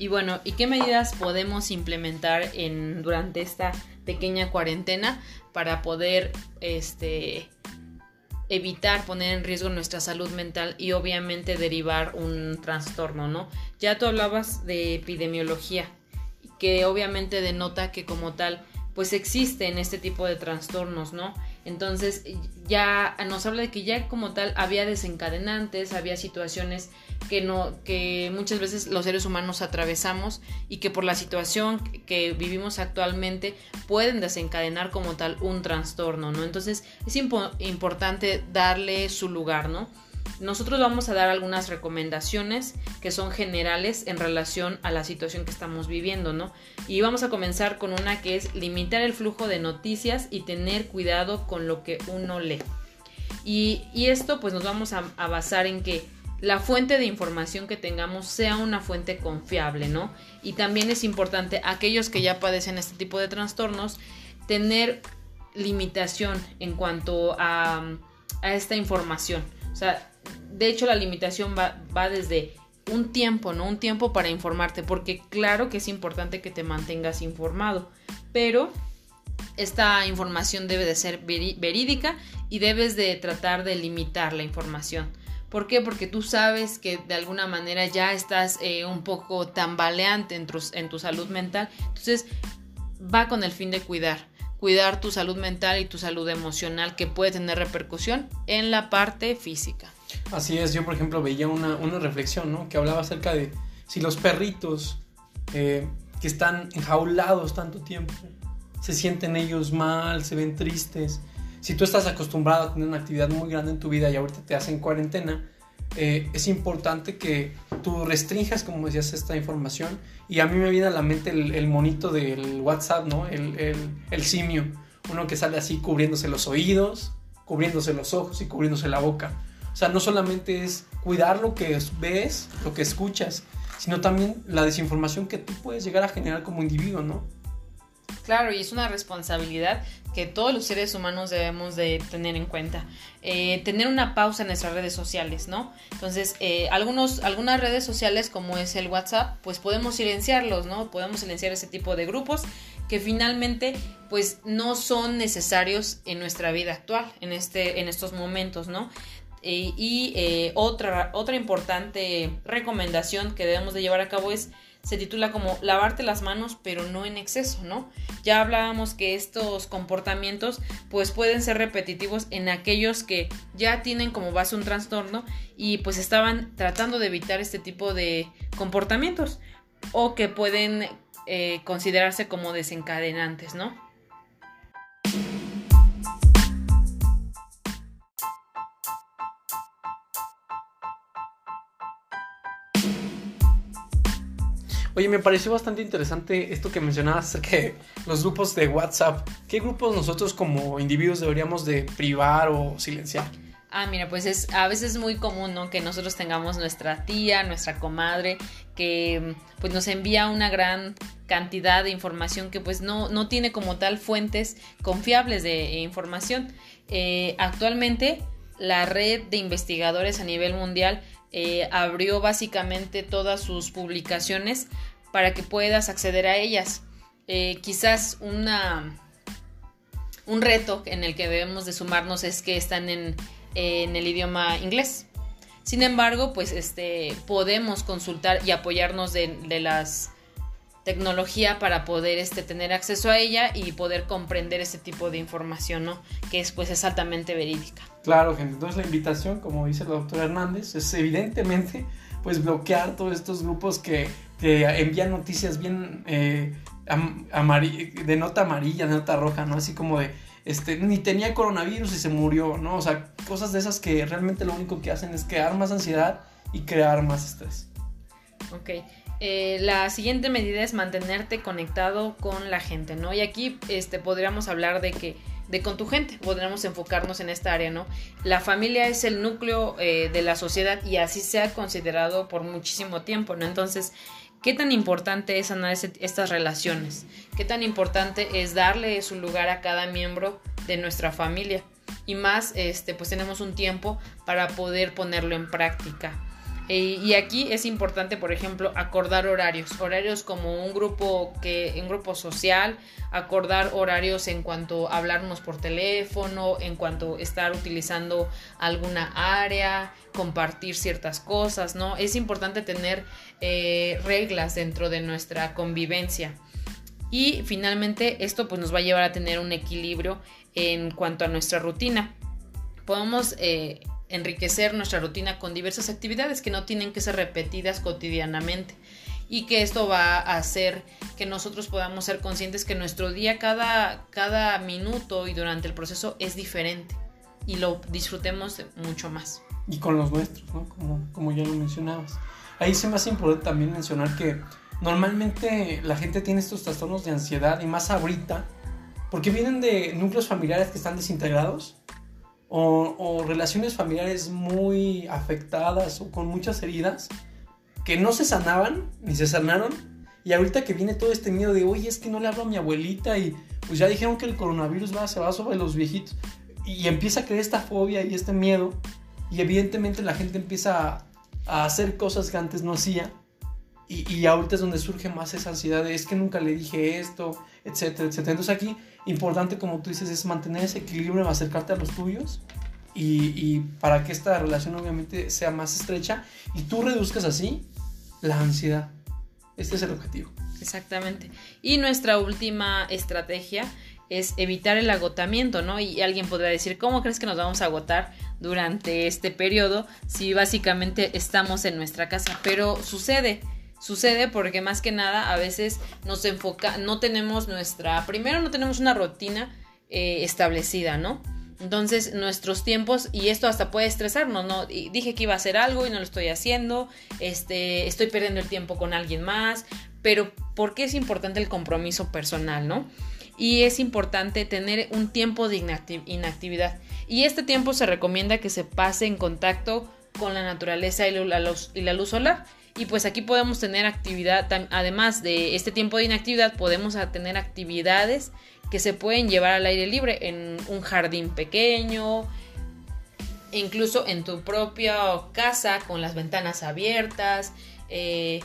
Y bueno, ¿y qué medidas podemos implementar en, durante esta pequeña cuarentena para poder este, evitar poner en riesgo nuestra salud mental y obviamente derivar un trastorno, ¿no? Ya tú hablabas de epidemiología, que obviamente denota que como tal, pues existen este tipo de trastornos, ¿no? Entonces ya nos habla de que ya como tal había desencadenantes, había situaciones que no que muchas veces los seres humanos atravesamos y que por la situación que vivimos actualmente pueden desencadenar como tal un trastorno, ¿no? Entonces es importante darle su lugar, ¿no? Nosotros vamos a dar algunas recomendaciones que son generales en relación a la situación que estamos viviendo, ¿no? Y vamos a comenzar con una que es limitar el flujo de noticias y tener cuidado con lo que uno lee. Y, esto pues nos vamos a, basar en que la fuente de información que tengamos sea una fuente confiable, ¿no? Y también es importante aquellos que ya padecen este tipo de trastornos tener limitación en cuanto a, a esta información. O sea, de hecho la limitación va, va desde un tiempo, ¿no? Un tiempo para informarte, porque claro que es importante que te mantengas informado, pero esta información debe de ser verídica y debes de tratar de limitar la información. ¿Por qué? Porque tú sabes que de alguna manera ya estás eh, un poco tambaleante en tu, en tu salud mental. Entonces va con el fin de cuidar. Cuidar tu salud mental y tu salud emocional que puede tener repercusión en la parte física. Así es, yo por ejemplo veía una, reflexión, ¿no? Que hablaba acerca de si los perritos eh, que están enjaulados tanto tiempo se sienten ellos mal, se ven tristes. Si tú estás acostumbrado a tener una actividad muy grande en tu vida y ahorita te hacen cuarentena, eh, es importante que tú restringas, como decías, esta información. Y a mí me viene a la mente el, monito del WhatsApp, ¿no? El, el, simio. Uno que sale así cubriéndose los oídos, cubriéndose los ojos y cubriéndose la boca. Sea, no solamente es cuidar lo que ves, lo que escuchas, sino también la desinformación que tú puedes llegar a generar como individuo, ¿no? Claro, y es una responsabilidad que todos los seres humanos debemos de tener en cuenta. Eh, tener una pausa en nuestras redes sociales, ¿no? Entonces, eh, algunos, algunas redes sociales como es el WhatsApp, pues podemos silenciarlos, ¿no? Podemos silenciar ese tipo de grupos que finalmente pues no son necesarios en nuestra vida actual, en, este, en estos momentos, ¿no? Eh, y eh, otra, otra importante recomendación que debemos de llevar a cabo es, se titula como lavarte las manos pero no en exceso, ¿no? Ya hablábamos que estos comportamientos pues pueden ser repetitivos en aquellos que ya tienen como base un trastorno y pues estaban tratando de evitar este tipo de comportamientos o que pueden eh, considerarse como desencadenantes, ¿no? Oye, me pareció bastante interesante esto que mencionabas acerca de los grupos de WhatsApp. ¿Qué grupos nosotros como individuos deberíamos de privar o silenciar? Ah, mira, pues es a veces es muy común, ¿no? Que nosotros tengamos nuestra tía, nuestra comadre, que pues nos envía una gran cantidad de información que pues no, no tiene como tal fuentes confiables de información. Eh, actualmente la red de investigadores a nivel mundial eh, abrió básicamente todas sus publicaciones para que puedas acceder a ellas. Eh, quizás una, un reto en el que debemos de sumarnos es que están en, el idioma inglés. Sin embargo, pues este, podemos consultar y apoyarnos de, de las tecnología para poder este, tener acceso a ella y poder comprender este tipo de información, ¿no? Que es, pues, es altamente verídica. Claro, gente. Entonces la invitación, como dice la doctora Hernández, es evidentemente pues bloquear todos estos grupos que, que envían noticias bien eh, de nota amarilla, de nota roja, ¿no? Así como de, este, ni tenía coronavirus y se murió, ¿no? O sea, cosas de esas que realmente lo único que hacen es crear más ansiedad y crear más estrés. Ok. Eh, la siguiente medida es mantenerte conectado con la gente, ¿no? Y aquí este, podríamos hablar de que de con tu gente, podríamos enfocarnos en esta área, ¿no? La familia es el núcleo eh, de la sociedad y así se ha considerado por muchísimo tiempo, ¿no? Entonces, ¿qué tan importante es analizar estas relaciones? ¿Qué tan importante es darle su lugar a cada miembro de nuestra familia? Y más, este, pues tenemos un tiempo para poder ponerlo en práctica. Eh, y aquí es importante, por ejemplo, acordar horarios, horarios como un grupo que, un grupo social, acordar horarios en cuanto a hablarnos por teléfono, en cuanto a estar utilizando alguna área, compartir ciertas cosas, ¿no? Es importante tener eh, reglas dentro de nuestra convivencia. Y finalmente esto pues nos va a llevar a tener un equilibrio en cuanto a nuestra rutina. Podemos eh, enriquecer nuestra rutina con diversas actividades que no tienen que ser repetidas cotidianamente y que esto va a hacer que nosotros podamos ser conscientes que nuestro día cada, cada minuto y durante el proceso es diferente y lo disfrutemos mucho más. Y con los nuestros, ¿no? Como, como ya lo mencionabas. Ahí se me hace importante también mencionar que normalmente la gente tiene estos trastornos de ansiedad y más ahorita porque vienen de núcleos familiares que están desintegrados o, relaciones familiares muy afectadas o con muchas heridas que no se sanaban ni se sanaron. Y ahorita que viene todo este miedo de, oye, es que no le hablo a mi abuelita y pues ya dijeron que el coronavirus va, se va sobre los viejitos. Y empieza a creer esta fobia y este miedo. Y evidentemente la gente empieza a, hacer cosas que antes no hacía. Y, y, ahorita es donde surge más esa ansiedad de, es que nunca le dije esto, etcétera, etcétera. Entonces aquí importante, como tú dices, es mantener ese equilibrio, acercarte a los tuyos y, para que esta relación obviamente sea más estrecha y tú reduzcas así la ansiedad. Este es el objetivo. Exactamente. Y nuestra última estrategia es evitar el agotamiento, ¿no? Y alguien podrá decir, ¿cómo crees que nos vamos a agotar durante este periodo si básicamente estamos en nuestra casa? Pero sucede Sucede porque más que nada a veces nos enfoca, no tenemos nuestra, primero no tenemos una rutina eh, establecida, ¿no? Entonces nuestros tiempos, y esto hasta puede estresarnos, ¿no? dije que iba a hacer algo y no lo estoy haciendo, este, estoy perdiendo el tiempo con alguien más, pero ¿por qué es importante el compromiso personal, ¿no? Y es importante tener un tiempo de inactividad. Y este tiempo se recomienda que se pase en contacto con la naturaleza y la luz, y la luz solar. Y pues aquí podemos tener actividad, además de este tiempo de inactividad, podemos tener actividades que se pueden llevar al aire libre en un jardín pequeño, incluso en tu propia casa con las ventanas abiertas. Eh,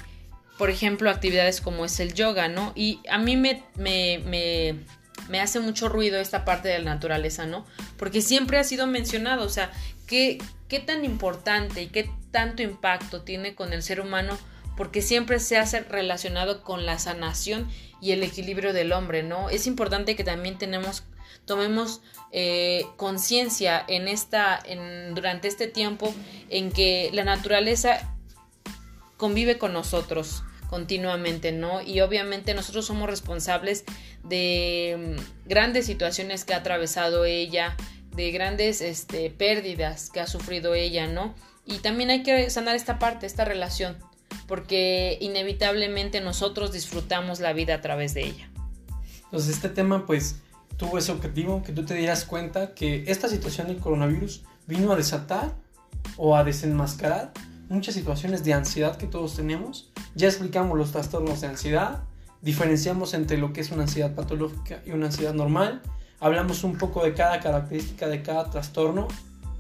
por ejemplo, actividades como es el yoga, ¿no? Y a mí me, me, me, me, hace mucho ruido esta parte de la naturaleza, ¿no? Porque siempre ha sido mencionado, o sea, ¿qué, qué tan importante y qué tanto impacto tiene con el ser humano porque siempre se hace relacionado con la sanación y el equilibrio del hombre, ¿no? Es importante que también tenemos, tomemos eh, conciencia en esta, en, durante este tiempo en que la naturaleza convive con nosotros continuamente, ¿no? Y obviamente nosotros somos responsables de mm, grandes situaciones que ha atravesado ella, de grandes este, pérdidas que ha sufrido ella, ¿no? Y también hay que sanar esta parte, esta relación, porque inevitablemente nosotros disfrutamos la vida a través de ella. Entonces este tema pues tuvo ese objetivo, que tú te dieras cuenta que esta situación del coronavirus vino a desatar o a desenmascarar muchas situaciones de ansiedad que todos tenemos. Ya explicamos los trastornos de ansiedad, diferenciamos entre lo que es una ansiedad patológica y una ansiedad normal, hablamos un poco de cada característica de cada trastorno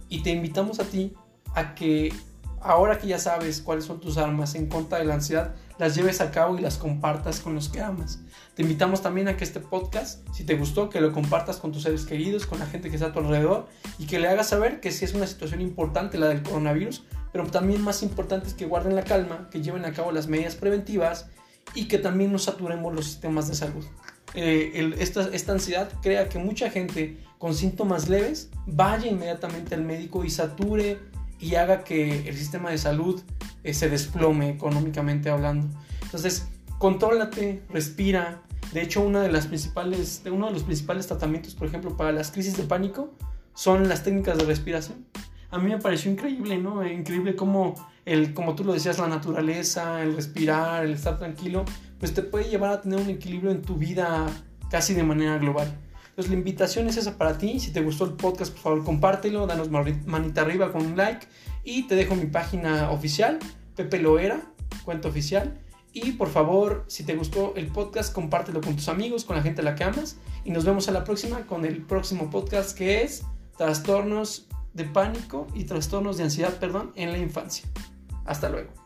y te invitamos a ti a que ahora que ya sabes cuáles son tus armas en contra de la ansiedad, las lleves a cabo y las compartas con los que amas. Te invitamos también a que este podcast, si te gustó, que lo compartas con tus seres queridos, con la gente que está a tu alrededor y que le hagas saber que sí es una situación importante la del coronavirus, pero también más importante es que guarden la calma, que lleven a cabo las medidas preventivas y que también no saturemos los sistemas de salud. Eh, esta, esta ansiedad crea que mucha gente con síntomas leves vaya inmediatamente al médico y sature y haga que el sistema de salud eh, se desplome económicamente hablando. Entonces, contrólate, respira. De hecho, una de las principales, uno de los principales tratamientos, por ejemplo, para las crisis de pánico son las técnicas de respiración. A mí me pareció increíble, ¿no? Increíble cómo, el, como tú lo decías, la naturaleza, el respirar, el estar tranquilo, pues te puede llevar a tener un equilibrio en tu vida casi de manera global. Entonces la invitación es esa para ti. Si te gustó el podcast, por favor compártelo, danos manita arriba con un like y te dejo mi página oficial, Pepe Loera, cuenta oficial. Y por favor, si te gustó el podcast, compártelo con tus amigos, con la gente a la que amas. Y nos vemos a la próxima con el próximo podcast que es Trastornos de pánico y trastornos de ansiedad, perdón, en la infancia. Hasta luego.